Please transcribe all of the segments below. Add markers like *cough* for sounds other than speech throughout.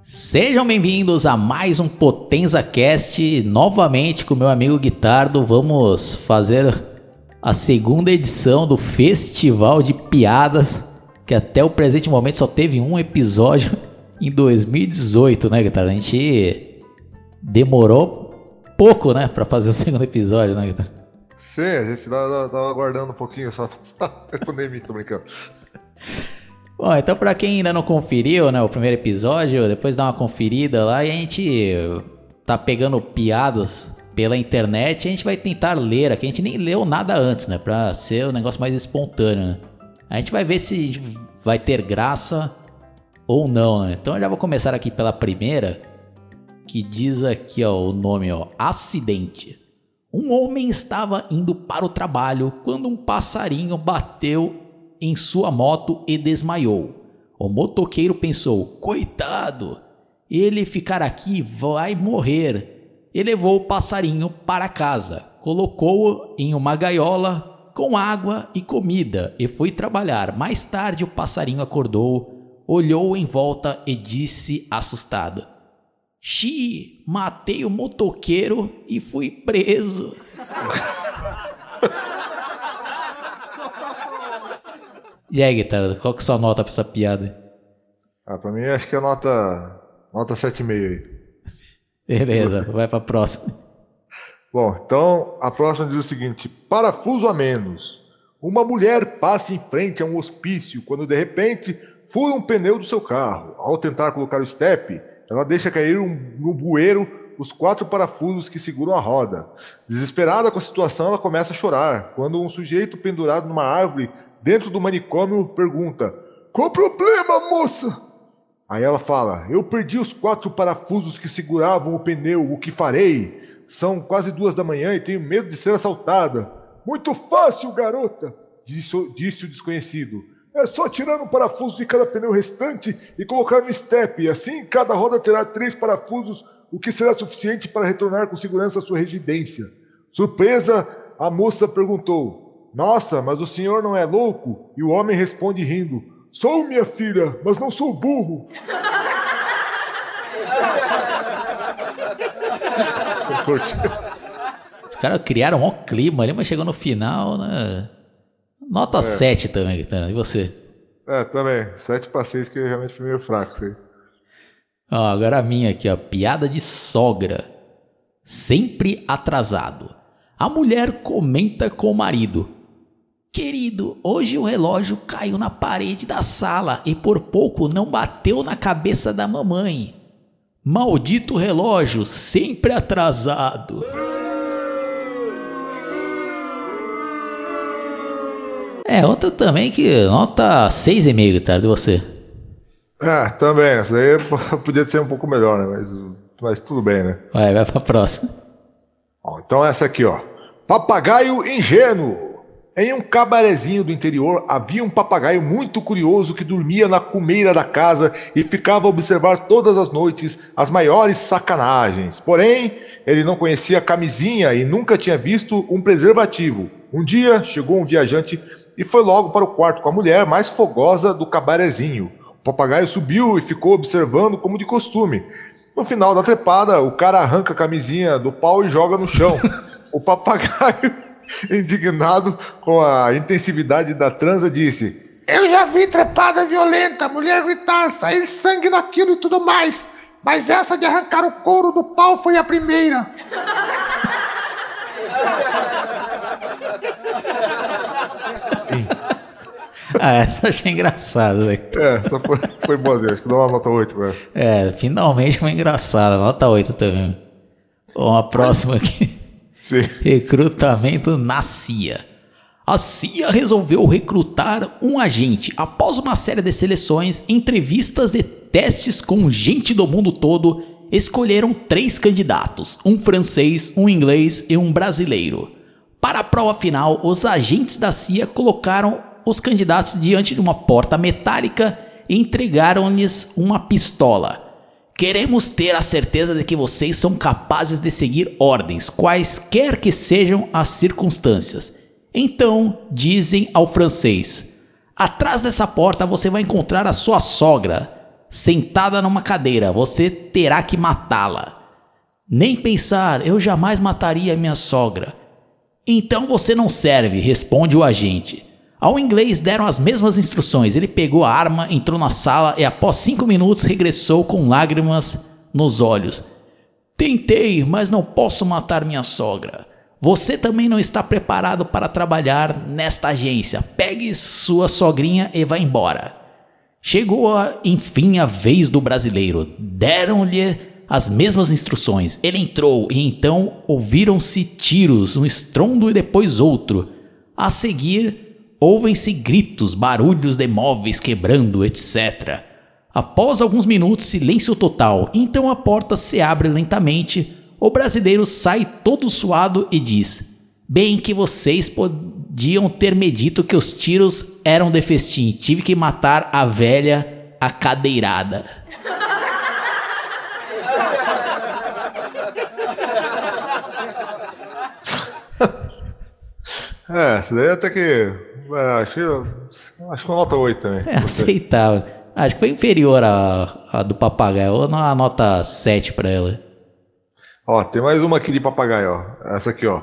Sejam bem-vindos a mais um Potenza Cast. Novamente com meu amigo Guitardo, vamos fazer a segunda edição do Festival de Piadas, que até o presente momento só teve um episódio *laughs* em 2018, né, Guitardo? A gente demorou pouco, né, para fazer o segundo episódio, né, Guitardo? Sim, a gente tava, tava aguardando um pouquinho só pra *laughs* responder mim, tô brincando. Bom, então para quem ainda não conferiu, né, o primeiro episódio, depois dá uma conferida lá e a gente tá pegando piadas pela internet, a gente vai tentar ler aqui, a gente nem leu nada antes, né, para ser um negócio mais espontâneo, né? A gente vai ver se vai ter graça ou não, né? Então eu já vou começar aqui pela primeira, que diz aqui, ó, o nome, ó, acidente. Um homem estava indo para o trabalho quando um passarinho bateu em sua moto e desmaiou. O motoqueiro pensou: coitado, ele ficar aqui vai morrer. E levou o passarinho para casa, colocou-o em uma gaiola com água e comida e foi trabalhar. Mais tarde, o passarinho acordou, olhou em volta e disse assustado: Xi, matei o motoqueiro e fui preso. *laughs* E aí, guitarra, qual que é a sua nota pra essa piada? Ah, pra mim acho que é nota, nota 7,5 aí. *laughs* Beleza, vai pra próxima. Bom, então a próxima diz o seguinte: parafuso a menos. Uma mulher passa em frente a um hospício quando de repente fura um pneu do seu carro. Ao tentar colocar o step, ela deixa cair um, no bueiro os quatro parafusos que seguram a roda. Desesperada com a situação, ela começa a chorar quando um sujeito pendurado numa árvore dentro do manicômio, pergunta: Qual o problema, moça? Aí ela fala: Eu perdi os quatro parafusos que seguravam o pneu, o que farei? São quase duas da manhã e tenho medo de ser assaltada. Muito fácil, garota, disse, disse o desconhecido. É só tirar um parafuso de cada pneu restante e colocar no step. Assim, cada roda terá três parafusos, o que será suficiente para retornar com segurança à sua residência. Surpresa, a moça perguntou: nossa, mas o senhor não é louco? E o homem responde rindo: Sou, minha filha, mas não sou burro. *laughs* Os caras criaram um clima ali, mas chegou no final, né? Nota é. 7 também, E você? É, também. 7 para 6 que realmente foi meio fraco. Sei. Ó, agora a minha aqui, ó. Piada de sogra. Sempre atrasado. A mulher comenta com o marido. Querido, hoje o relógio caiu na parede da sala e por pouco não bateu na cabeça da mamãe. Maldito relógio, sempre atrasado. É, outra também que nota 6,5, tá? De você. É, também. Essa aí *laughs* podia ser um pouco melhor, né? Mas, mas tudo bem, né? Vai, vai pra próxima. Então essa aqui, ó. Papagaio ingênuo. Em um cabarezinho do interior havia um papagaio muito curioso que dormia na cumeira da casa e ficava a observar todas as noites as maiores sacanagens. Porém, ele não conhecia a camisinha e nunca tinha visto um preservativo. Um dia chegou um viajante e foi logo para o quarto com a mulher mais fogosa do cabarezinho. O papagaio subiu e ficou observando como de costume. No final da trepada, o cara arranca a camisinha do pau e joga no chão. *laughs* O papagaio *laughs* indignado com a intensividade da transa, disse: Eu já vi trepada violenta, mulher gritar, sair sangue naquilo e tudo mais, mas essa de arrancar o couro do pau foi a primeira. Enfim. Ah, essa eu achei engraçado, velho. É, essa foi, foi boa, acho que dá uma nota 8, velho. É, finalmente foi engraçada, nota 8 também. A próxima aqui. Sim. Recrutamento na CIA. A CIA resolveu recrutar um agente após uma série de seleções, entrevistas e testes com gente do mundo todo. Escolheram três candidatos: um francês, um inglês e um brasileiro. Para a prova final, os agentes da CIA colocaram os candidatos diante de uma porta metálica e entregaram-lhes uma pistola. Queremos ter a certeza de que vocês são capazes de seguir ordens, quaisquer que sejam as circunstâncias. Então, dizem ao francês: Atrás dessa porta você vai encontrar a sua sogra. sentada numa cadeira. Você terá que matá-la. Nem pensar, eu jamais mataria minha sogra. Então você não serve, responde o agente. Ao inglês deram as mesmas instruções. Ele pegou a arma, entrou na sala e, após cinco minutos, regressou com lágrimas nos olhos. Tentei, mas não posso matar minha sogra. Você também não está preparado para trabalhar nesta agência. Pegue sua sogrinha e vá embora. Chegou, a, enfim, a vez do brasileiro. Deram-lhe as mesmas instruções. Ele entrou e então ouviram-se tiros, um estrondo e depois outro. A seguir, ouvem-se gritos, barulhos de móveis quebrando, etc. Após alguns minutos, silêncio total. Então a porta se abre lentamente. O brasileiro sai todo suado e diz: Bem que vocês podiam ter me dito que os tiros eram de festim. Tive que matar a velha acadeirada. *laughs* É, isso daí até que. É, acho, acho que uma nota 8 também. É aceitável. Acho que foi inferior a, a do papagaio. Ou a nota 7 pra ela. Ó, tem mais uma aqui de papagaio, ó. Essa aqui, ó.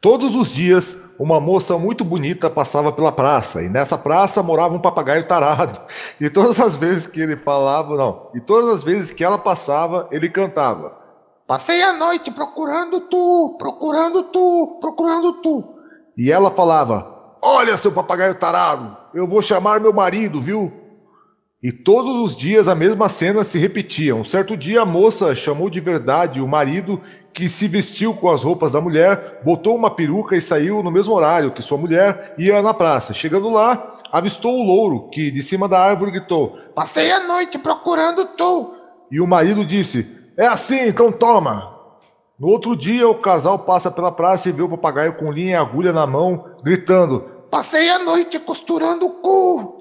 Todos os dias, uma moça muito bonita passava pela praça, e nessa praça morava um papagaio tarado. E todas as vezes que ele falava, não, e todas as vezes que ela passava, ele cantava: Passei a noite procurando tu, procurando tu, procurando tu. E ela falava: Olha, seu papagaio tarado, eu vou chamar meu marido, viu? E todos os dias a mesma cena se repetia. Um certo dia a moça chamou de verdade o marido que se vestiu com as roupas da mulher, botou uma peruca e saiu no mesmo horário que sua mulher ia na praça. Chegando lá, avistou o louro que de cima da árvore gritou: Passei a noite procurando tu. E o marido disse: É assim, então toma. No outro dia, o casal passa pela praça e vê o papagaio com linha e agulha na mão, gritando: Passei a noite costurando o cu.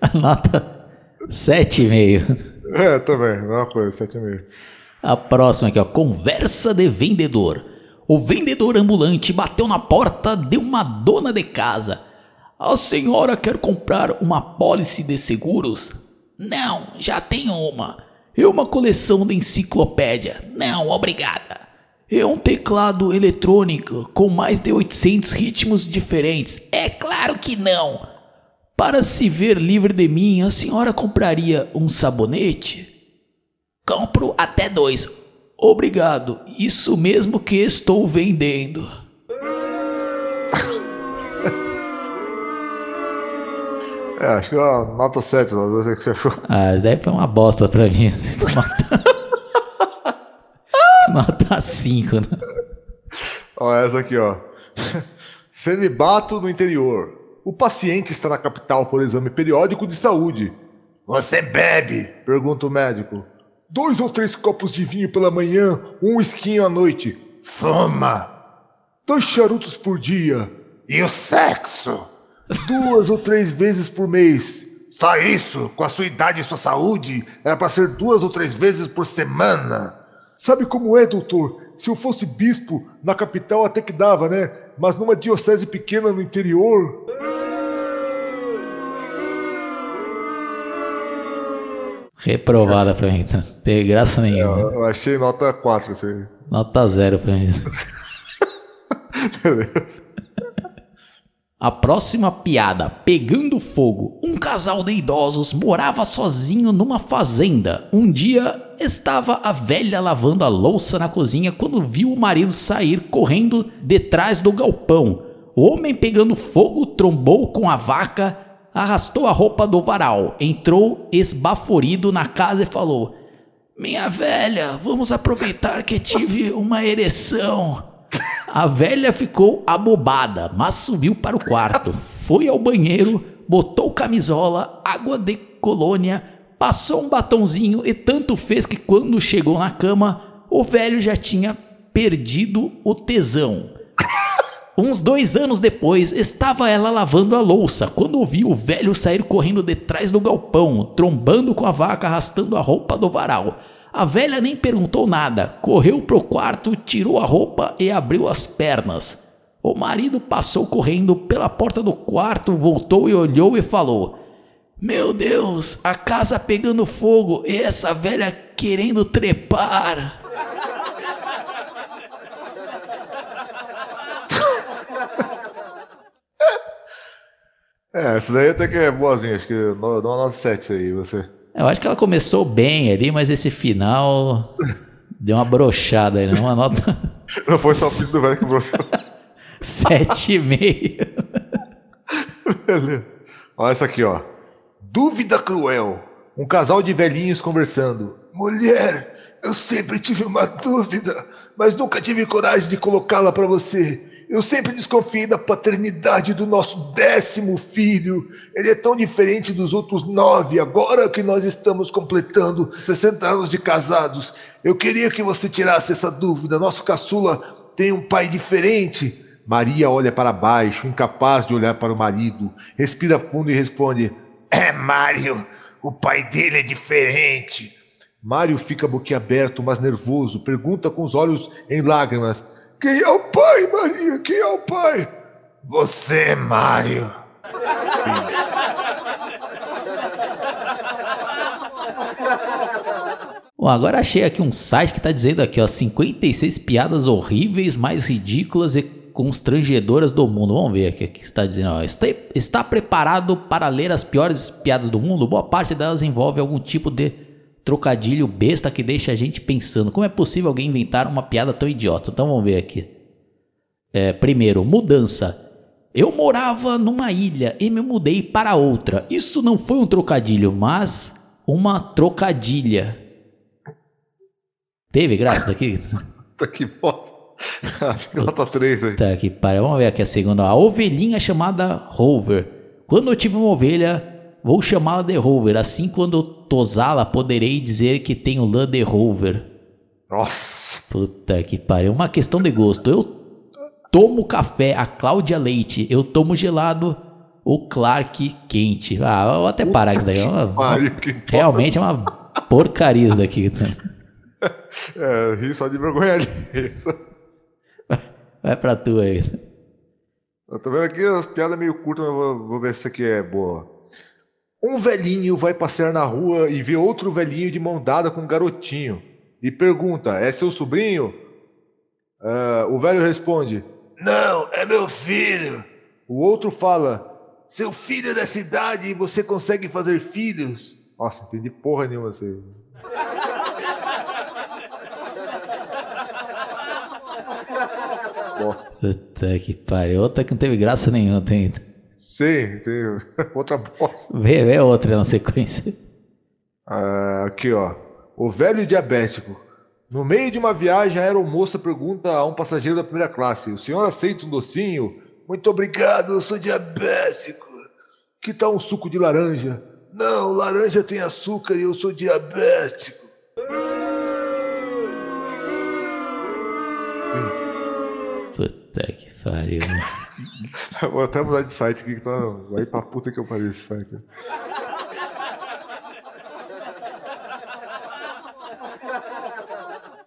A nota 7,5. É, também, mesma coisa, 7,5. A próxima aqui, ó. Conversa de vendedor. O vendedor ambulante bateu na porta de uma dona de casa. A senhora quer comprar uma pólice de seguros? Não, já tenho uma. E uma coleção de enciclopédia? Não, obrigada. E um teclado eletrônico com mais de 800 ritmos diferentes? É claro que não. Para se ver livre de mim, a senhora compraria um sabonete? Compro até dois. Obrigado, isso mesmo que estou vendendo. É, acho que é uma nota 7, não sei o que você achou. Ah, daí foi uma bosta pra mim. *laughs* nota 5, né? Ó, essa aqui, ó. Celibato no interior. O paciente está na capital por exame periódico de saúde. Você bebe? Pergunta o médico. Dois ou três copos de vinho pela manhã, um esquinho à noite. Fuma. Dois charutos por dia. E o sexo? Duas ou três vezes por mês. Só isso? Com a sua idade e sua saúde, era para ser duas ou três vezes por semana. Sabe como é, doutor? Se eu fosse bispo, na capital até que dava, né? Mas numa diocese pequena no interior. Reprovada mim, não teve graça nenhuma. É, eu achei nota 4 isso aí. Nota zero pra mim. *laughs* Beleza. A próxima piada, pegando fogo. Um casal de idosos morava sozinho numa fazenda. Um dia estava a velha lavando a louça na cozinha quando viu o marido sair correndo detrás do galpão. O homem pegando fogo trombou com a vaca arrastou a roupa do varal, entrou esbaforido na casa e falou: Minha velha, vamos aproveitar que tive uma ereção. A velha ficou abobada, mas subiu para o quarto, foi ao banheiro, botou camisola, água de colônia, passou um batonzinho e tanto fez que quando chegou na cama, o velho já tinha perdido o tesão. Uns dois anos depois, estava ela lavando a louça quando ouviu o velho sair correndo detrás do galpão, trombando com a vaca, arrastando a roupa do varal. A velha nem perguntou nada, correu pro quarto, tirou a roupa e abriu as pernas. O marido passou correndo pela porta do quarto, voltou e olhou e falou: Meu Deus, a casa pegando fogo e essa velha querendo trepar. *laughs* É, essa daí até que é boazinha, acho que dá uma nota 7 aí, você. Eu acho que ela começou bem ali, mas esse final *laughs* deu uma brochada aí, né? Uma nota *laughs* Não foi só o filho do velho que broxou. 7,5. *laughs* Beleza. Olha essa aqui, ó. Dúvida cruel. Um casal de velhinhos conversando. Mulher, eu sempre tive uma dúvida, mas nunca tive coragem de colocá-la pra você. Eu sempre desconfiei da paternidade do nosso décimo filho. Ele é tão diferente dos outros nove, agora que nós estamos completando 60 anos de casados. Eu queria que você tirasse essa dúvida. Nosso caçula tem um pai diferente. Maria olha para baixo, incapaz de olhar para o marido. Respira fundo e responde: É, Mário, o pai dele é diferente. Mário fica boquiaberto, mas nervoso, pergunta com os olhos em lágrimas: Quem é o pai, Maria? Quem é o pai? Você, Mário. Bom, agora achei aqui um site que tá dizendo aqui, ó, 56 piadas horríveis, mais ridículas e constrangedoras do mundo. Vamos ver aqui o que está dizendo. Ó. Está, está preparado para ler as piores piadas do mundo? Boa parte delas envolve algum tipo de trocadilho besta que deixa a gente pensando. Como é possível alguém inventar uma piada tão idiota? Então vamos ver aqui. É, primeiro, mudança. Eu morava numa ilha e me mudei para outra. Isso não foi um trocadilho, mas uma trocadilha. Teve graça daqui? *laughs* Tá que bosta. *laughs* Acho que nota 3 aí. Tá que pariu. Vamos ver aqui a segunda. A ovelhinha chamada Rover. Quando eu tive uma ovelha, vou chamá-la de Rover. Assim, quando eu tosá-la, poderei dizer que tenho de Rover. Nossa. Puta que pariu. Uma questão de gosto. Eu tomo café, a Cláudia Leite. Eu tomo gelado, o Clark quente. Ah, vou até parar isso daí. É uma- Pariu. Realmente é uma porcaria isso daqui. *laughs* É, ri só de vergonha ali. Vai pra tu aí. Eu tô vendo aqui as piadas meio curtas, mas vou, vou ver se essa aqui é boa. Um velhinho vai passear na rua e vê outro velhinho de mão dada com um garotinho. E pergunta: É seu sobrinho? Ah, o velho responde: Não, é meu filho. O outro fala: Seu filho é dessa idade e você consegue fazer filhos? Nossa, entendi porra nenhuma aí. Bosta. Puta que pariu. Outra que não teve graça nenhuma. Tem... Sim, tem *laughs* outra bosta. Vê, vê outra na sequência. Ah, aqui, ó. O velho diabético. No meio de uma viagem, a aeromoça pergunta a um passageiro da primeira classe: O senhor aceita um docinho? Muito obrigado, eu sou diabético. Que tal um suco de laranja? Não, laranja tem açúcar e eu sou diabético. Puta que pariu. *laughs* Vou até mudar de site aqui que tá. Vai pra puta que eu parei esse site.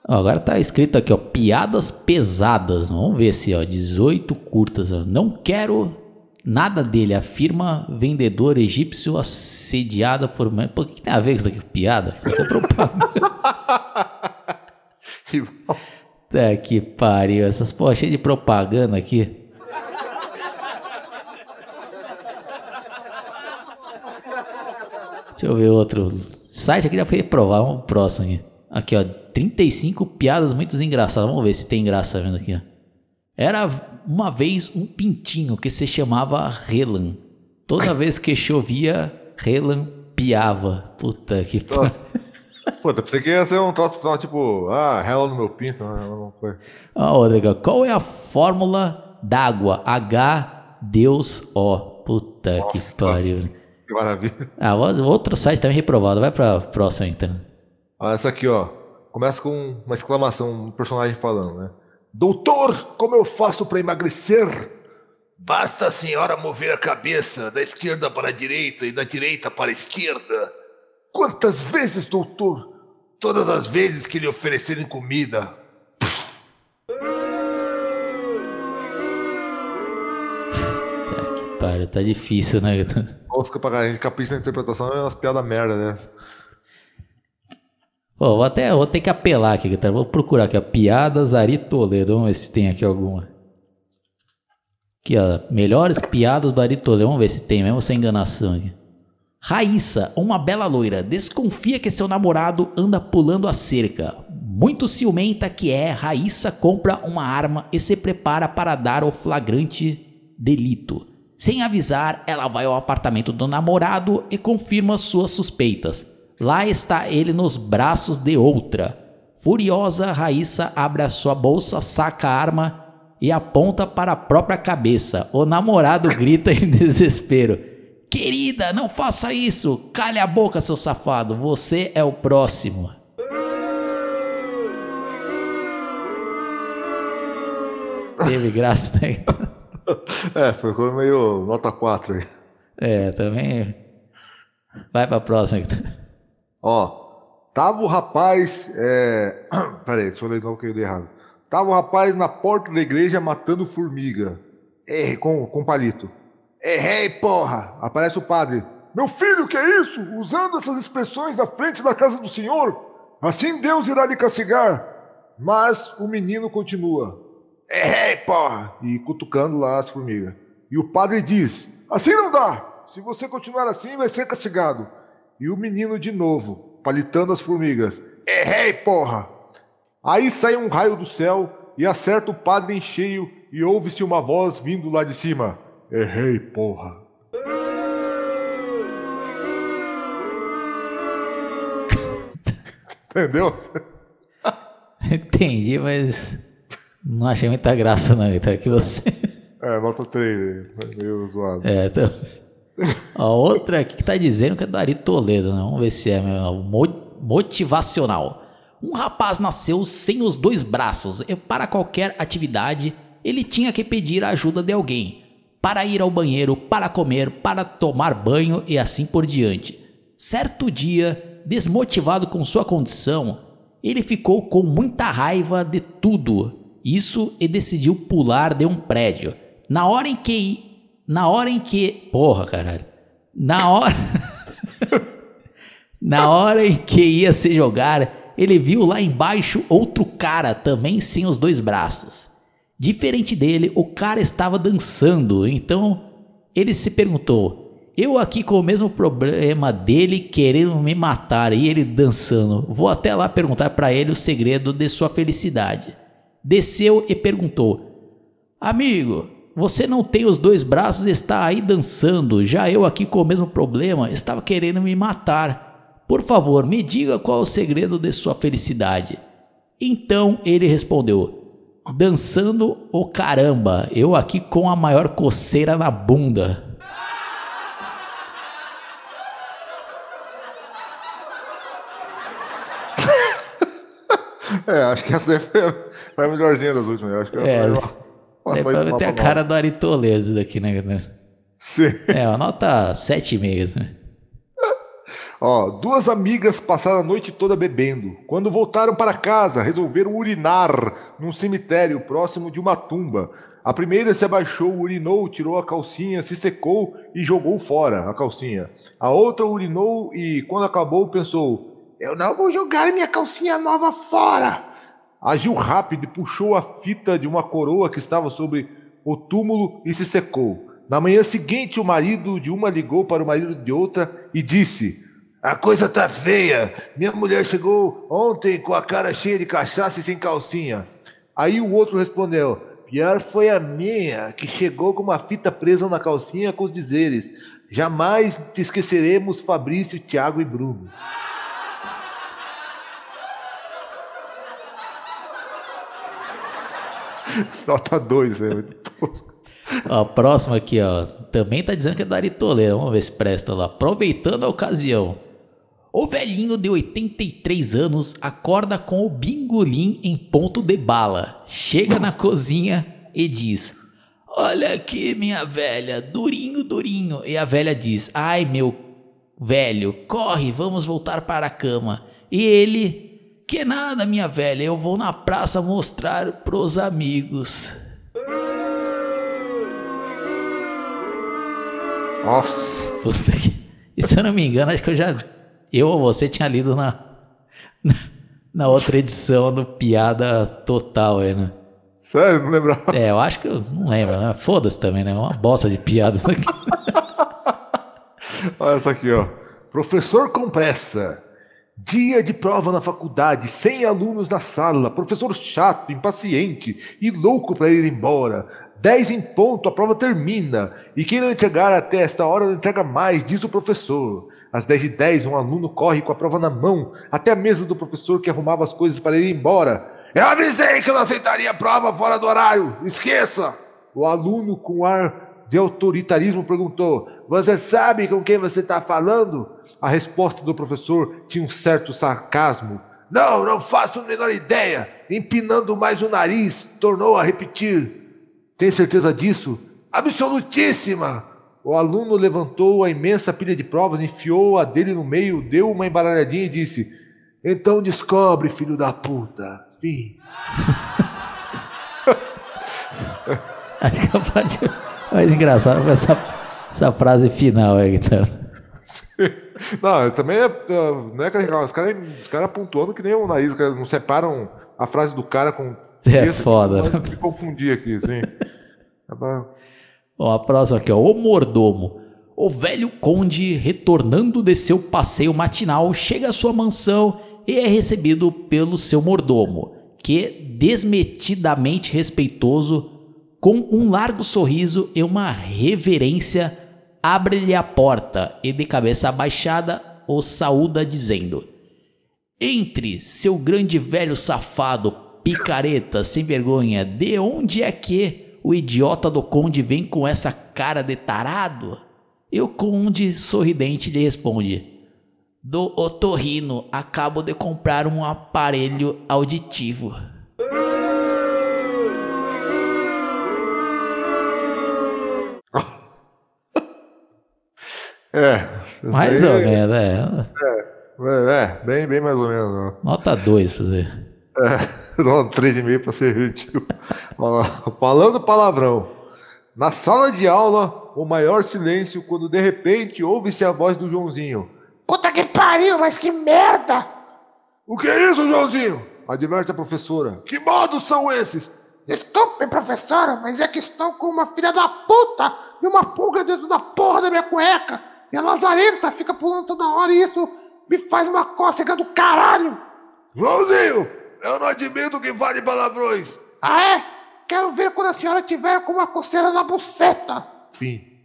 Agora tá escrito aqui, ó, piadas pesadas. Vamos ver se, ó, 18 curtas. Ó. Não quero nada dele, afirma vendedor egípcio assediada por... Pô, o que tem a ver com isso daqui piada? Isso aqui é propaganda. *laughs* Que bosta. Puta que pariu. Essas porra cheias de propaganda aqui. Deixa eu ver outro site aqui já foi reprovar. Vamos pro próximo aqui. Aqui, ó. 35 piadas muito engraçadas. Vamos ver se tem graça vendo aqui, ó. Era uma vez um pintinho que se chamava Relan. Toda *laughs* vez que chovia, Relan piava. Puta que pariu. Puta, pensei que ia ser um troço final tipo, ah, rela no meu pinto, não foi. A outra aqui, ó. Qual é a fórmula d'água? H, Deus, O. Puta que Nossa. pariu. Que maravilha. Ah, outro site também reprovado. Vai pra próxima então. Olha essa aqui, ó. Começa com uma exclamação, um personagem falando, né? Doutor, como eu faço para emagrecer? Basta a senhora mover a cabeça da esquerda para a direita e da direita para a esquerda. Quantas vezes, doutor? Todas as vezes que lhe oferecerem comida. *laughs* pariu, tá difícil, né? Oscar pra a gente capricha na interpretação é umas piadas merda, né? Pô, vou até vou ter que apelar aqui, galera. Vou procurar aqui, ó. Piadas Ari Toledo. Vamos ver se tem aqui alguma. Aqui, ó. Melhores piadas do Ari Toledo. Vamos ver se tem mesmo sem enganação aqui. Raíssa, uma bela loira, desconfia que seu namorado anda pulando a cerca. Muito ciumenta que é, Raíssa compra uma arma e se prepara para dar o flagrante delito. Sem avisar, ela vai ao apartamento do namorado e confirma suas suspeitas. Lá está ele nos braços de outra. Furiosa, Raíssa abre a sua bolsa, saca a arma e aponta para a própria cabeça. O namorado *laughs* grita em desespero: Querida, não faça isso! Calhe a boca, seu safado, você é o próximo. Teve graça, né? *laughs* É, ficou meio nota 4 aí. É, também. Vai pra próxima. Ó, tava o rapaz. É... *clears throat* Peraí, deixa eu ler de novo que eu li errado. Tava o rapaz na porta da igreja matando formiga. Errei, com, com palito. Errei, porra! Aparece o padre. Meu filho, que é isso? Usando essas expressões na frente da casa do Senhor? Assim Deus irá lhe castigar. Mas o menino continua. Errei, porra! E cutucando lá as formigas. E o padre diz: Assim não dá! Se você continuar assim, vai ser castigado. E o menino de novo, palitando as formigas. Errei, porra! Aí sai um raio do céu e acerta o padre em cheio e ouve-se uma voz vindo lá de cima. Errei, porra! *laughs* Entendeu? *laughs* Entendi, mas não achei muita graça não, Vitor, que você... É, nota 3, meio zoado. É, então... A outra aqui que tá dizendo que é do Ari Toledo, né? Vamos ver se é meu, motivacional. Um rapaz nasceu sem os dois braços e para qualquer atividade ele tinha que pedir a ajuda de alguém. Para ir ao banheiro, para comer, para tomar banho e assim por diante. Certo dia, desmotivado com sua condição, ele ficou com muita raiva de tudo. Isso e decidiu pular de um prédio. Na hora em que na hora em que. Porra, caralho. Na hora. *laughs* Na hora em que ia se jogar, ele viu lá embaixo outro cara também sem os dois braços. Diferente dele, o cara estava dançando, então ele se perguntou: Eu aqui com o mesmo problema dele querendo me matar e ele dançando, vou até lá perguntar para ele o segredo de sua felicidade. Desceu e perguntou: Amigo, você não tem os dois braços e está aí dançando. Já eu aqui com o mesmo problema estava querendo me matar. Por favor, me diga qual é o segredo de sua felicidade. Então ele respondeu: Dançando o caramba, eu aqui com a maior coceira na bunda. *laughs* é, acho que essa foi a melhorzinha das últimas. Eu acho que é. foi é *laughs* pra meter a cara do Ari Toledo daqui, né? Sim. É, uma nota 7,5, né? Ó, duas amigas passaram a noite toda bebendo. Quando voltaram para casa, resolveram urinar num cemitério próximo de uma tumba. A primeira se abaixou, urinou, tirou a calcinha, se secou e jogou fora a calcinha. A outra urinou e, quando acabou, pensou: Eu não vou jogar minha calcinha nova fora agiu rápido e puxou a fita de uma coroa que estava sobre o túmulo e se secou. Na manhã seguinte, o marido de uma ligou para o marido de outra e disse: A coisa tá feia. Minha mulher chegou ontem com a cara cheia de cachaça e sem calcinha. Aí o outro respondeu: Pior foi a minha, que chegou com uma fita presa na calcinha com os dizeres: Jamais te esqueceremos, Fabrício, Tiago e Bruno. *laughs* Nota 2, é muito tosco. Aqui, ó. Também tá dizendo que é da Ari Toledo. Vamos ver se presta lá. Aproveitando a ocasião. O velhinho de 83 anos acorda com o bingolim em ponto de bala. Chega na cozinha e diz: Olha aqui, minha velha, durinho, durinho. E a velha diz: Ai, meu velho, corre, vamos voltar para a cama. E ele que nada, minha velha, eu vou na praça mostrar pros amigos. Nossa. Puta que... E se eu não me engano, acho que eu já. Eu ou você tinha lido na. Na, na outra edição do Piada Total aí, né? Sério, não lembrava. É, eu acho que eu não lembro, né? Foda-se também, né? Uma bosta de piadas isso aqui. *laughs* Olha essa aqui, ó. Professor com pressa. Dia de prova na faculdade, sem alunos na sala, professor chato, impaciente e louco para ir embora. 10 em ponto, a prova termina. E quem não entregar até esta hora não entrega mais, diz o professor. Às 10 e 10, um aluno corre com a prova na mão até a mesa do professor que arrumava as coisas para ir embora. Eu avisei que eu não aceitaria a prova fora do horário. Esqueça! O aluno, com ar de autoritarismo, perguntou: Você sabe com quem você está falando? A resposta do professor tinha um certo sarcasmo. Não, não faço a menor ideia. Empinando mais o nariz, tornou a repetir. Tem certeza disso? Absolutíssima! O aluno levantou a imensa pilha de provas, enfiou a dele no meio, deu uma embaralhadinha e disse: Então descobre, filho da puta. Fim. Acho que a engraçada foi essa, essa frase final aí, tá? *laughs* Não, também é. Não é que os caras os cara pontuando que nem o nariz, os caras não separam a frase do cara com. É foda. Né? Me confundir aqui, assim. *laughs* Ó, a próxima aqui, ó. O mordomo. O velho conde, retornando de seu passeio matinal, chega à sua mansão e é recebido pelo seu mordomo, que, desmetidamente respeitoso, com um largo sorriso e uma reverência, abre-lhe a porta e, de cabeça abaixada, o saúda, dizendo: Entre, seu grande velho safado, picareta, sem vergonha, de onde é que o idiota do conde vem com essa cara de tarado? E o conde, sorridente, lhe responde: Do otorrino, acabo de comprar um aparelho auditivo. É. Mais ou menos, é. É, é, bem, bem mais ou menos. Nota 2 pra você. É, *laughs* dá um 3,5 pra ser gentil. Falando palavrão. Na sala de aula, o maior silêncio quando de repente ouve-se a voz do Joãozinho. Puta que pariu, mas que merda! O que é isso, Joãozinho? Adverte a professora. Que modos são esses? Desculpe, professora, mas é que estou com uma filha da puta e uma pulga dentro da porra da minha cueca. E a lazarenta fica pulando toda hora e isso me faz uma cócega do caralho. Joãozinho, eu não admito que fale palavrões. Ah, é? Quero ver quando a senhora tiver com uma coceira na buceta. Fim.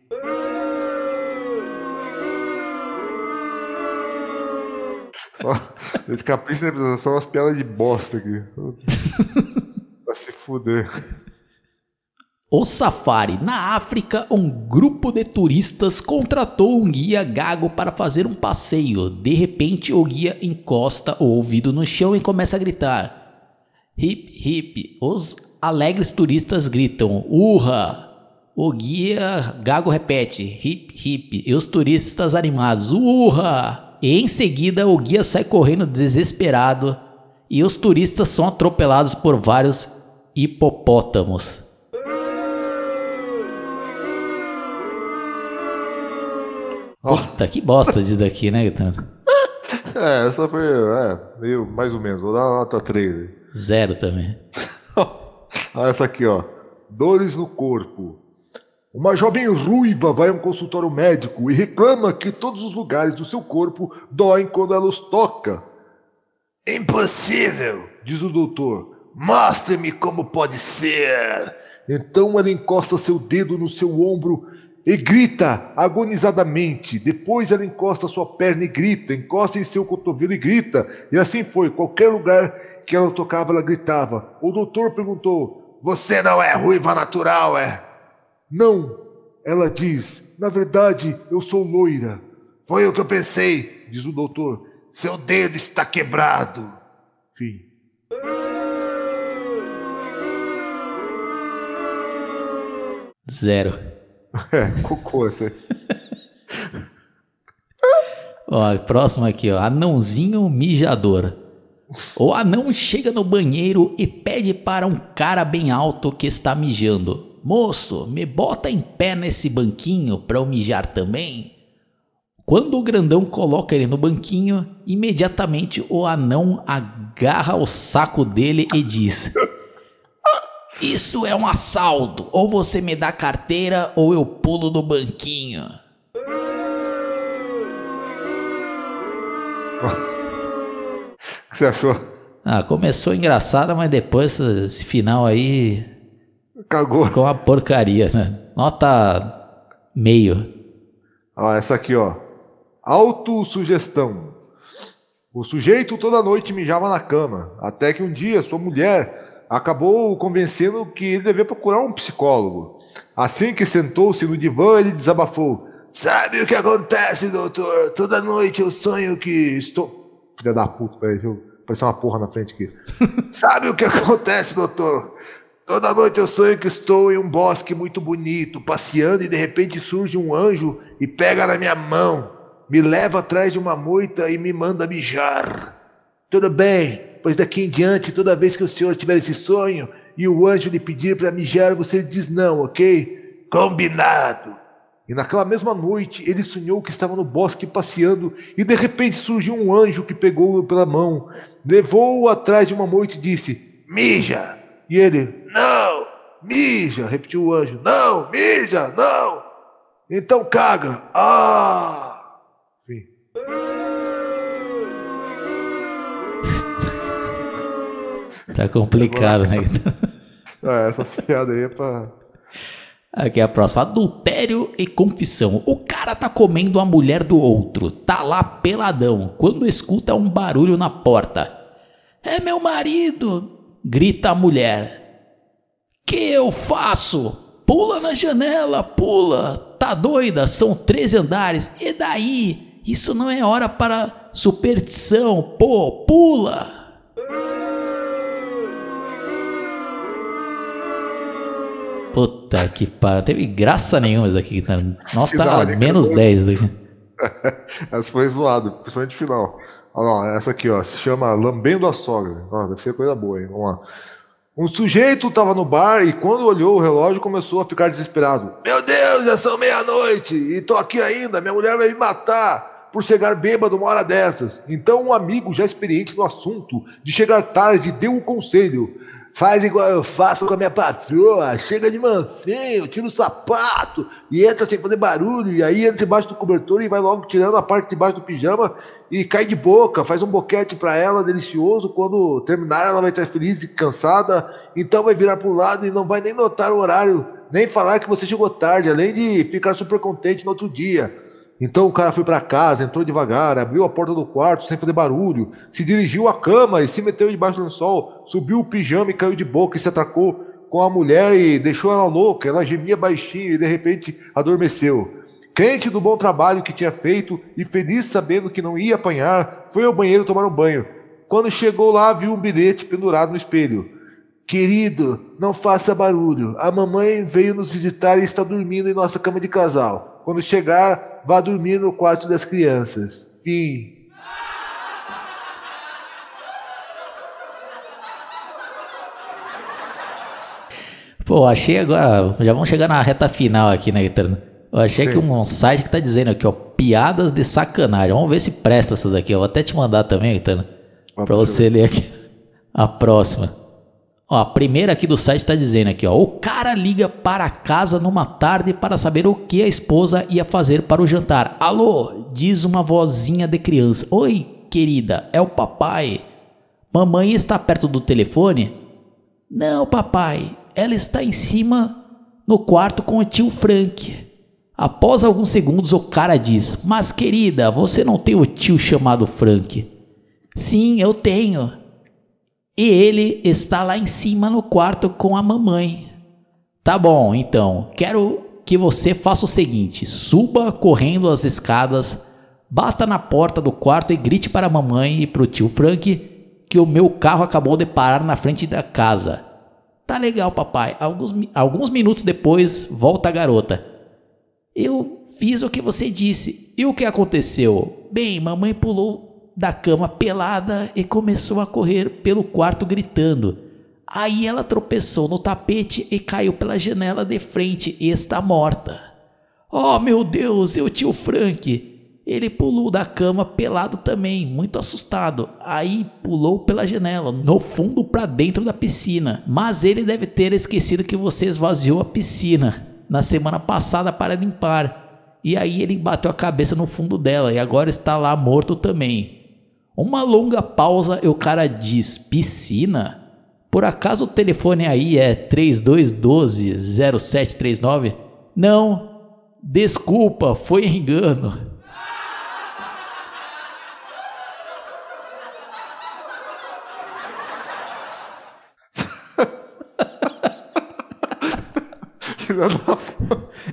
Esse capricho da representação umas piadas de bosta aqui. *laughs* Pra se fuder. O safari. Na África, um grupo de turistas contratou um guia gago para fazer um passeio. De repente, o guia encosta o ouvido no chão e começa a gritar: Hip, hip. Os alegres turistas gritam: Urra! O guia gago repete: Hip, hip. E os turistas animados: Urra! E em seguida, o guia sai correndo desesperado e os turistas são atropelados por vários hipopótamos. Puta, que bosta disso daqui, né, Gaetano? *laughs* É, essa foi é, meio mais ou menos. Vou dar uma nota 3 aí. Zero também. Olha *laughs* essa aqui, ó. Dores no corpo. Uma jovem ruiva vai a um consultório médico e reclama que todos os lugares do seu corpo doem quando ela os toca. Impossível, diz o doutor. Mostre-me como pode ser. Então ela encosta seu dedo no seu ombro e grita agonizadamente. Depois ela encosta sua perna e grita, encosta em seu cotovelo e grita. E assim foi. Qualquer lugar que ela tocava, ela gritava. O doutor perguntou: Você não é ruiva natural, é? Não, ela diz. Na verdade, eu sou loira. Foi o que eu pensei, diz o doutor. Seu dedo está quebrado. Fim. Zero. *laughs* É, cocô aí. *laughs* Ó, próximo aqui, ó. Anãozinho mijador. O anão chega no banheiro e pede para um cara bem alto que está mijando. Moço, me bota em pé nesse banquinho pra eu mijar também. Quando o grandão coloca ele no banquinho, imediatamente o anão agarra o saco dele e diz: Isso é um assalto. Ou você me dá carteira ou eu pulo do banquinho. *laughs* O que você achou? Ah, começou engraçada, mas depois esse, final aí Cagou. ficou uma porcaria, né? Nota meio. Ó, essa aqui, ó. Autossugestão. O sujeito toda noite mijava na cama, até que um dia sua mulher acabou convencendo que ele devia procurar um psicólogo. Assim que sentou-se no divã, ele desabafou. Sabe o que acontece, doutor? Toda noite eu sonho que estou. Filha da puta, peraí, deixa eu aparecer uma porra na frente aqui. *laughs* Sabe o que acontece, doutor? Toda noite eu sonho que estou em um bosque muito bonito, passeando, e de repente surge um anjo e pega na minha mão, me leva atrás de uma moita e me manda mijar. Tudo bem, pois daqui em diante, toda vez que o senhor tiver esse sonho e o anjo lhe pedir para mijar, você diz não, ok? Combinado. E naquela mesma noite ele sonhou que estava no bosque passeando e de repente surgiu um anjo que pegou-o pela mão, levou-o atrás de uma moita e disse: Mija! E ele: Não! Mija! Repetiu o anjo: Não! Mija! Não! Então caga! Ah! Tá complicado, né? É, *laughs* essa piada aí é pra. Aqui é a próxima. Adultério e confissão. O cara tá comendo a mulher do outro. Tá lá peladão. Quando escuta um barulho na porta. É meu marido! Grita a mulher. Que eu faço? Pula na janela, pula. Tá doida? São três andares. E daí? Isso não é hora para superstição. Pô, pula. Puta que pariu. Teve graça nenhuma isso aqui. Tá? Nota Final, menos Acabou. 10 daqui. *laughs* essa foi zoado, principalmente no final. Olha lá, essa aqui, ó, se chama Lambendo a Sogra. Ó, deve ser coisa boa, hein? Vamos lá. Um sujeito estava no bar e quando olhou o relógio começou a ficar desesperado. Meu Deus, já são meia-noite e tô aqui ainda, minha mulher vai me matar por chegar bêbado uma hora dessas. Então um amigo já experiente no assunto de chegar tarde deu o conselho. Faz igual eu faço com a minha patroa, chega de mansinho, tira o sapato e entra sem fazer barulho, e aí entra embaixo do cobertor e vai logo tirando a parte de baixo do pijama e cai de boca, faz um boquete pra ela, delicioso, quando terminar ela vai estar feliz e cansada, então vai virar pro lado e não vai nem notar o horário, nem falar que você chegou tarde, além de ficar super contente no outro dia. Então o cara foi para casa, entrou devagar, abriu a porta do quarto sem fazer barulho, se dirigiu à cama e se meteu debaixo do lençol, subiu o pijama e caiu de boca e se atracou com a mulher e deixou ela louca. Ela gemia baixinho e de repente adormeceu. Crente do bom trabalho que tinha feito e feliz sabendo que não ia apanhar, foi ao banheiro tomar um banho. Quando chegou lá, viu um bilhete pendurado no espelho. Querido, não faça barulho. A mamãe veio nos visitar e está dormindo em nossa cama de casal. Quando chegar, vá dormir no quarto das crianças. Fim. Pô, achei agora. Já vamos chegar na reta final aqui, né, Eterno? Eu achei Sim. que um site que tá dizendo aqui, ó, piadas de sacanagem. Vamos ver se presta essas aqui. Eu vou até te mandar também, Eterno. Pra você ler aqui. *laughs* A próxima. Ó, a primeira aqui do site tá dizendo aqui, ó. O cara liga para casa numa tarde para saber o que a esposa ia fazer para o jantar. Alô, diz uma vozinha de criança. Oi, querida, é o papai. Mamãe está perto do telefone? Não, papai. Ela está em cima no quarto com o tio Frank. Após alguns segundos, o cara diz: Mas querida, você não tem o tio chamado Frank? Sim, eu tenho. E ele está lá em cima no quarto com a mamãe. Tá bom, então, quero que você faça o seguinte: suba correndo as escadas, bata na porta do quarto e grite para a mamãe e para o tio Frank que o meu carro acabou de parar na frente da casa. Tá legal, papai. Alguns, alguns minutos depois, volta a garota. Eu fiz o que você disse. E o que aconteceu? Bem, mamãe pulou da cama pelada e começou a correr pelo quarto gritando. Aí ela tropeçou no tapete e caiu pela janela de frente e está morta. Oh meu Deus, eu tio Frank! Ele pulou da cama pelado também, muito assustado. Aí pulou pela janela, no fundo para dentro da piscina. Mas ele deve ter esquecido que você esvaziou a piscina na semana passada para limpar. E aí ele bateu a cabeça no fundo dela e agora está lá morto também. Uma longa pausa e o cara diz: Piscina? Por acaso o telefone aí é 3212 0739? Não, desculpa, foi engano.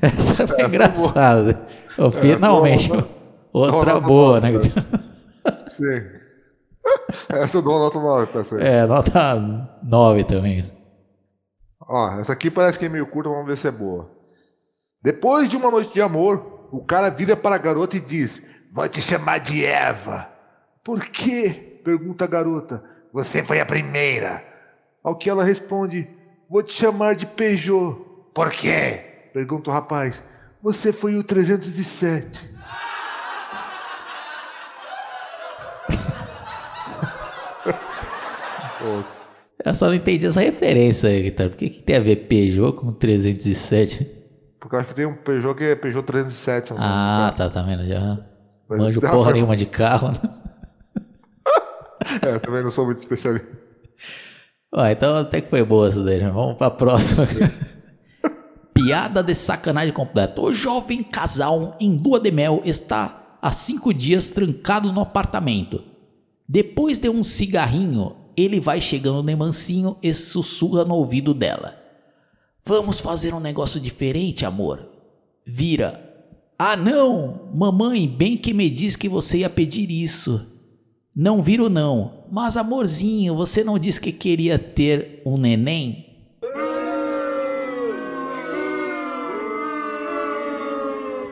Essa foi engraçada. Oh, finalmente, boa, outra boa, né? Sim. *laughs* Essa eu dou uma nota 9 pra essa aí. É, nota 9 também. Ó, essa aqui parece que é meio curta, vamos ver se é boa. Depois de uma noite de amor, o cara vira para a garota e diz: Vou te chamar de Eva. Por quê? Pergunta a garota. Você foi a primeira. Ao que ela responde: Vou te chamar de Peugeot. Por quê? Pergunta o rapaz. Você foi o 307. Eu só não entendi essa referência aí, Guitarra. Por que, que tem a ver Peugeot com 307? Porque eu acho que tem um Peugeot que é Peugeot 307. Ah, tá, tá vendo? Já manjo porra nenhuma de carro, né? *laughs* é, também não sou muito especialista. Ó, então até que foi boa essa daí, né? Vamos pra próxima. *laughs* Piada de sacanagem completa. O jovem casal em lua de mel está há cinco dias trancado no apartamento. Depois de um cigarrinho, ele vai chegando de mansinho e sussurra no ouvido dela. Vamos fazer um negócio diferente, amor. Vira. Ah, não! Mamãe, bem que me disse que você ia pedir isso. Não viro, não. Mas, amorzinho, você não disse que queria ter um neném?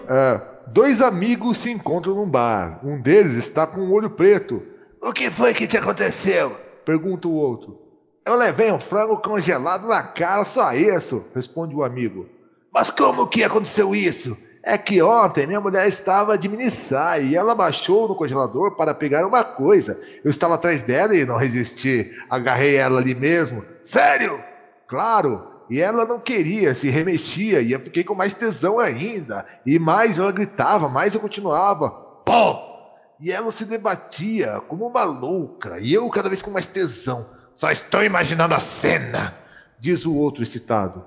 É, dois amigos se encontram num bar. Um deles está com um olho preto. O que foi que te aconteceu? Pergunta o outro. Eu levei um frango congelado na cara, só isso, responde o amigo. Mas como que aconteceu isso? É que ontem minha mulher estava de minissai e ela baixou no congelador para pegar uma coisa. Eu estava atrás dela e não resisti. Agarrei ela ali mesmo. Sério? Claro. E ela não queria, se remexia, e eu fiquei com mais tesão ainda. E mais ela gritava, mais eu continuava. Pô! E ela se debatia como uma louca, e eu cada vez com mais tesão. Só estou imaginando a cena, diz o outro excitado.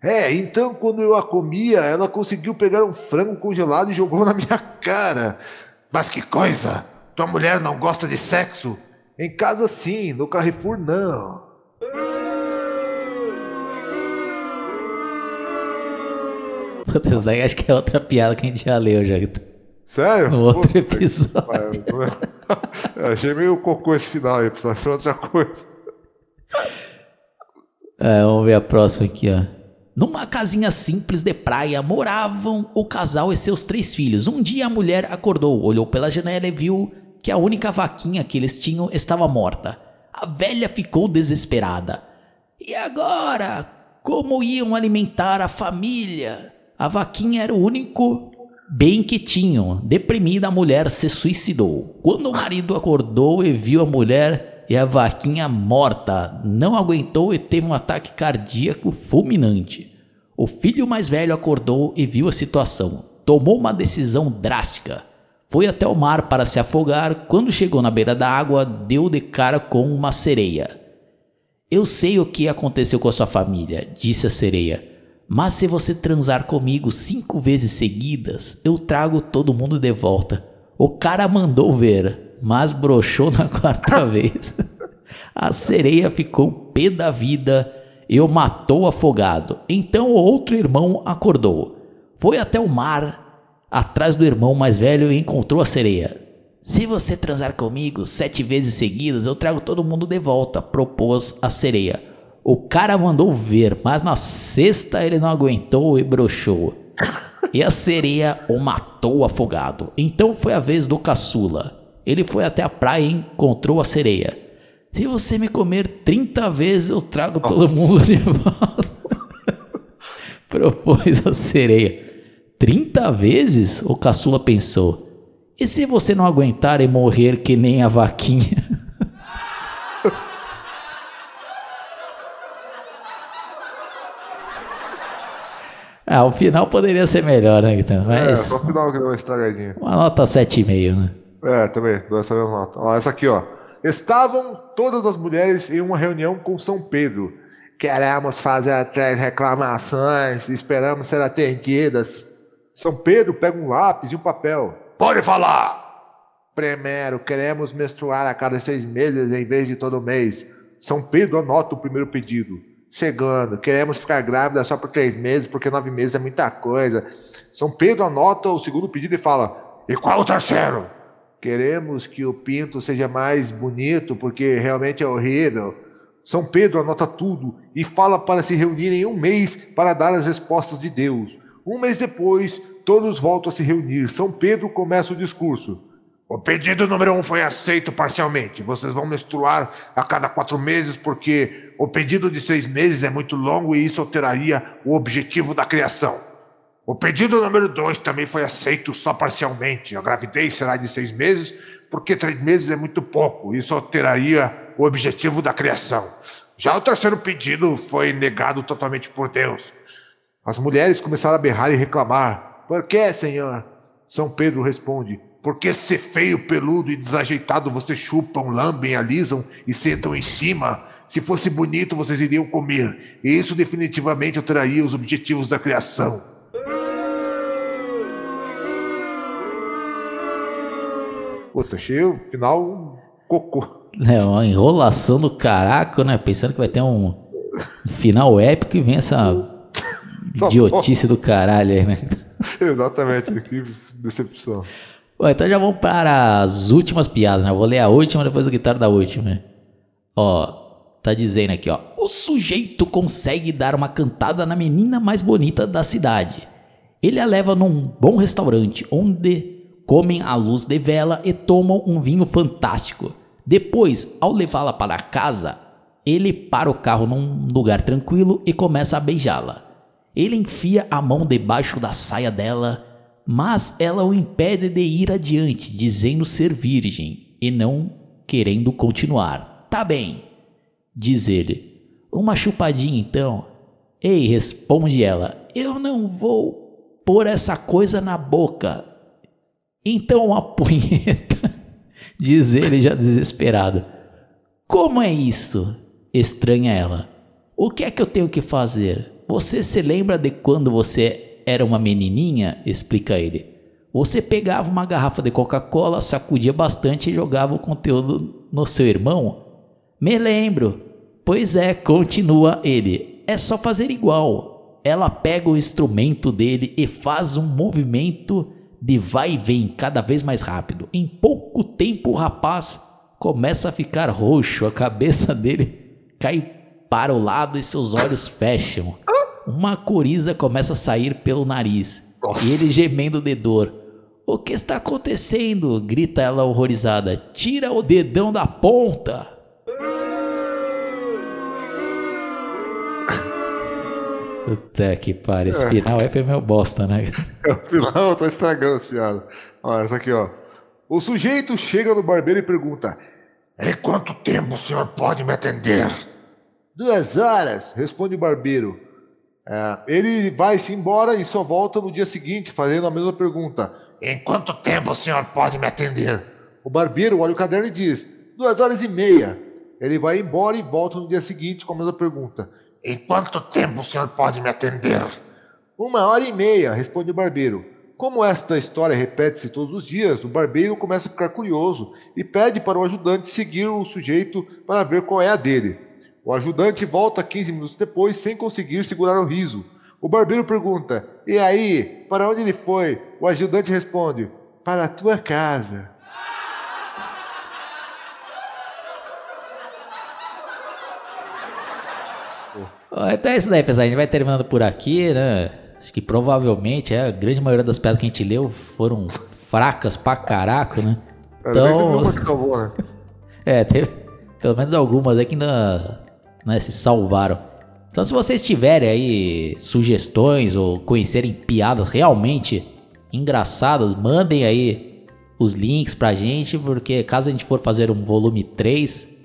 É, então quando eu a comia, ela conseguiu pegar um frango congelado e jogou *laughs* na minha cara. Mas que coisa! Tua mulher não gosta de sexo? Em casa sim, no Carrefour não. Isso daí acho que é outra piada que a gente já leu já. Sério? No outro Puta episódio. Eu achei meio cocô esse final aí, precisava de outra coisa. É, vamos ver a próxima aqui, ó. Numa casinha simples de praia moravam o casal e seus três filhos. Um dia a mulher acordou, olhou pela janela e viu que a única vaquinha que eles tinham estava morta. A velha ficou desesperada. E agora? Como iam alimentar a família? A vaquinha era o único bem que tinham. Deprimida, a mulher se suicidou. Quando o marido acordou e viu a mulher e a vaquinha morta, não aguentou e teve um ataque cardíaco fulminante. O filho mais velho acordou e viu a situação. Tomou uma decisão drástica. Foi até o mar para se afogar. Quando chegou na beira da água, deu de cara com uma sereia. Eu sei o que aconteceu com a sua família, disse a sereia. Mas se você transar comigo cinco vezes seguidas, eu trago todo mundo de volta. O cara mandou ver, mas broxou na *laughs* quarta vez. A sereia ficou pé da vida e o matou afogado. Então o outro irmão acordou. Foi até o mar, atrás do irmão mais velho e encontrou a sereia. Se você transar comigo sete vezes seguidas, eu trago todo mundo de volta, propôs a sereia. O cara mandou ver, mas na sexta ele não aguentou e broxou. E a sereia o matou afogado. Então foi a vez do caçula. Ele foi até a praia e encontrou a sereia. Se você me comer 30 vezes, eu trago todo mundo de volta. *laughs* Propôs a sereia. 30 vezes? O caçula pensou. E se você não aguentar e morrer que nem a vaquinha? Ah, o final poderia ser melhor, né, Guitarra? É, Mas só o final que deu uma estragadinha. uma nota 7,5, né? É, também, dou essa mesma nota. Ó, essa aqui, ó. Estavam todas as mulheres em uma reunião com São Pedro. Queremos fazer três reclamações, esperamos ser atendidas. São Pedro pega um lápis e um papel. Pode falar! Primeiro, queremos menstruar a cada seis meses em vez de todo mês. São Pedro anota o primeiro pedido. Segundo, queremos ficar grávida só por três meses, porque nove meses é muita coisa. São Pedro anota o segundo pedido e fala: E qual o terceiro? Queremos que o pinto seja mais bonito, porque realmente é horrível. São Pedro anota tudo e fala para se reunir em um mês para dar as respostas de Deus. Um mês depois, todos voltam a se reunir. São Pedro começa o discurso. O pedido número um foi aceito parcialmente. Vocês vão menstruar a cada quatro meses porque o pedido de seis meses é muito longo e isso alteraria o objetivo da criação. O pedido número dois também foi aceito só parcialmente. A gravidez será de seis meses porque três meses é muito pouco. Isso alteraria o objetivo da criação. Já o terceiro pedido foi negado totalmente por Deus. As mulheres começaram a berrar e reclamar. Por que, senhor? São Pedro responde: Porque ser feio, peludo e desajeitado vocês chupam, lambem, alisam e sentam em cima. Se fosse bonito, vocês iriam comer. E isso definitivamente alteraria os objetivos da criação. Puta, cheio, final cocô. É uma enrolação do caraco, né? Pensando que vai ter um final épico e vem essa Essa idiotice do caralho aí, né? *laughs* Exatamente, que decepção. Bom, então já vamos para as últimas piadas, né? Eu vou ler a última, depois a guitarra da última. Ó, tá dizendo aqui, ó. O sujeito consegue dar uma cantada na menina mais bonita da cidade. Ele a leva num bom restaurante, onde comem à luz de vela e tomam um vinho fantástico. Depois, ao levá-la para casa, ele para o carro num lugar tranquilo e começa a beijá-la. Ele enfia a mão debaixo da saia dela, mas ela o impede de ir adiante, dizendo ser virgem e não querendo continuar. Tá bem, diz ele. Uma chupadinha então. Ei, responde ela. Eu não vou pôr essa coisa na boca. Então uma punheta, *laughs* diz ele já desesperado. Como é isso? Estranha ela. O que é que eu tenho que fazer? Você se lembra de quando você era uma menininha? Explica ele. Você pegava uma garrafa de Coca-Cola, sacudia bastante e jogava o conteúdo no seu irmão? Me lembro. Pois é, continua ele. É só fazer igual. Ela pega o instrumento dele e faz um movimento de vai e vem cada vez mais rápido. Em pouco tempo, o rapaz começa a ficar roxo, a cabeça *laughs* dele cai para o lado e seus olhos fecham. Uma coriza começa a sair pelo nariz Nossa. e ele gemendo de dor. O que está acontecendo? grita ela horrorizada. Tira o dedão da ponta. Puta que pariu, esse final aí foi meu bosta, né? *laughs* Afinal, eu tô estragando as piadas. Ó, essa aqui, ó. O sujeito chega no barbeiro e pergunta: Em quanto tempo o senhor pode me atender? Duas horas, responde o barbeiro. É, ele vai-se embora e só volta no dia seguinte, fazendo a mesma pergunta: Em quanto tempo o senhor pode me atender? O barbeiro olha o caderno e diz: Duas horas e meia. Ele vai embora e volta no dia seguinte com a mesma pergunta: Em quanto tempo o senhor pode me atender? Uma hora e meia, responde o barbeiro. Como esta história repete-se todos os dias, o barbeiro começa a ficar curioso e pede para o ajudante seguir o sujeito para ver qual é a dele. O ajudante volta 15 minutos depois sem conseguir segurar o riso. O barbeiro pergunta: E aí, para onde ele foi? O ajudante responde: Para a tua casa. Então é isso daí, pessoal. A gente vai terminando por aqui, né? Acho que provavelmente é, a grande maioria das piadas que a gente leu foram fracas pra caraca, né? Que teve Então, uma que salvou, né? *laughs* é, teve, Pelo menos algumas aí que ainda né, se salvaram. Então, se vocês tiverem aí sugestões ou conhecerem piadas realmente engraçadas, mandem aí os links pra gente, porque caso a gente for fazer um volume 3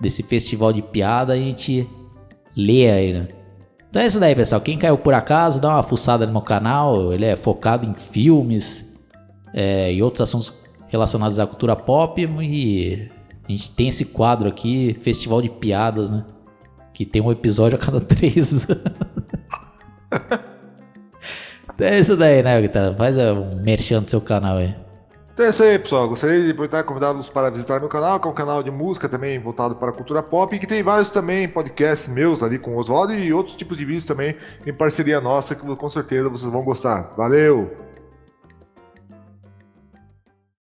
desse festival de piada, a gente lê aí, né? Então é isso daí, pessoal. Quem caiu por acaso, dá uma fuçada no meu canal. Ele é focado em filmes é, e outros assuntos relacionados à cultura pop. E a gente tem esse quadro aqui, Festival de Piadas, né? Que tem um episódio a cada *laughs* três anos. *laughs* é isso daí, né, Guitarra? Faz um merchan do seu canal aí. Então é isso aí, pessoal. Gostaria de aproveitar e convidá-los para visitar meu canal, que é um canal de música também voltado para a cultura pop, e que tem vários também podcasts meus ali com o Oswaldo e outros tipos de vídeos também em parceria nossa, que com certeza vocês vão gostar. Valeu!